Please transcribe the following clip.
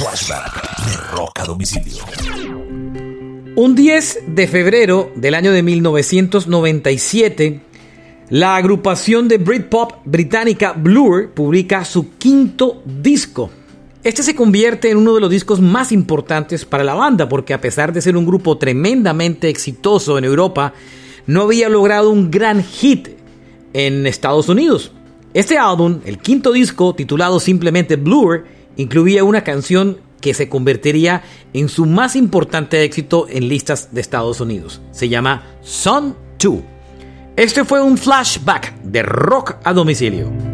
Flashback de Domicilio. Un 10 de febrero del año de 1997, la agrupación de Britpop británica Blur publica su quinto disco. Este se convierte en uno de los discos más importantes para la banda porque a pesar de ser un grupo tremendamente exitoso en Europa, no había logrado un gran hit en Estados Unidos. Este álbum, el quinto disco titulado simplemente Blur, incluía una canción que se convertiría en su más importante éxito en listas de Estados Unidos. Se llama Son 2. Este fue un flashback de rock a domicilio.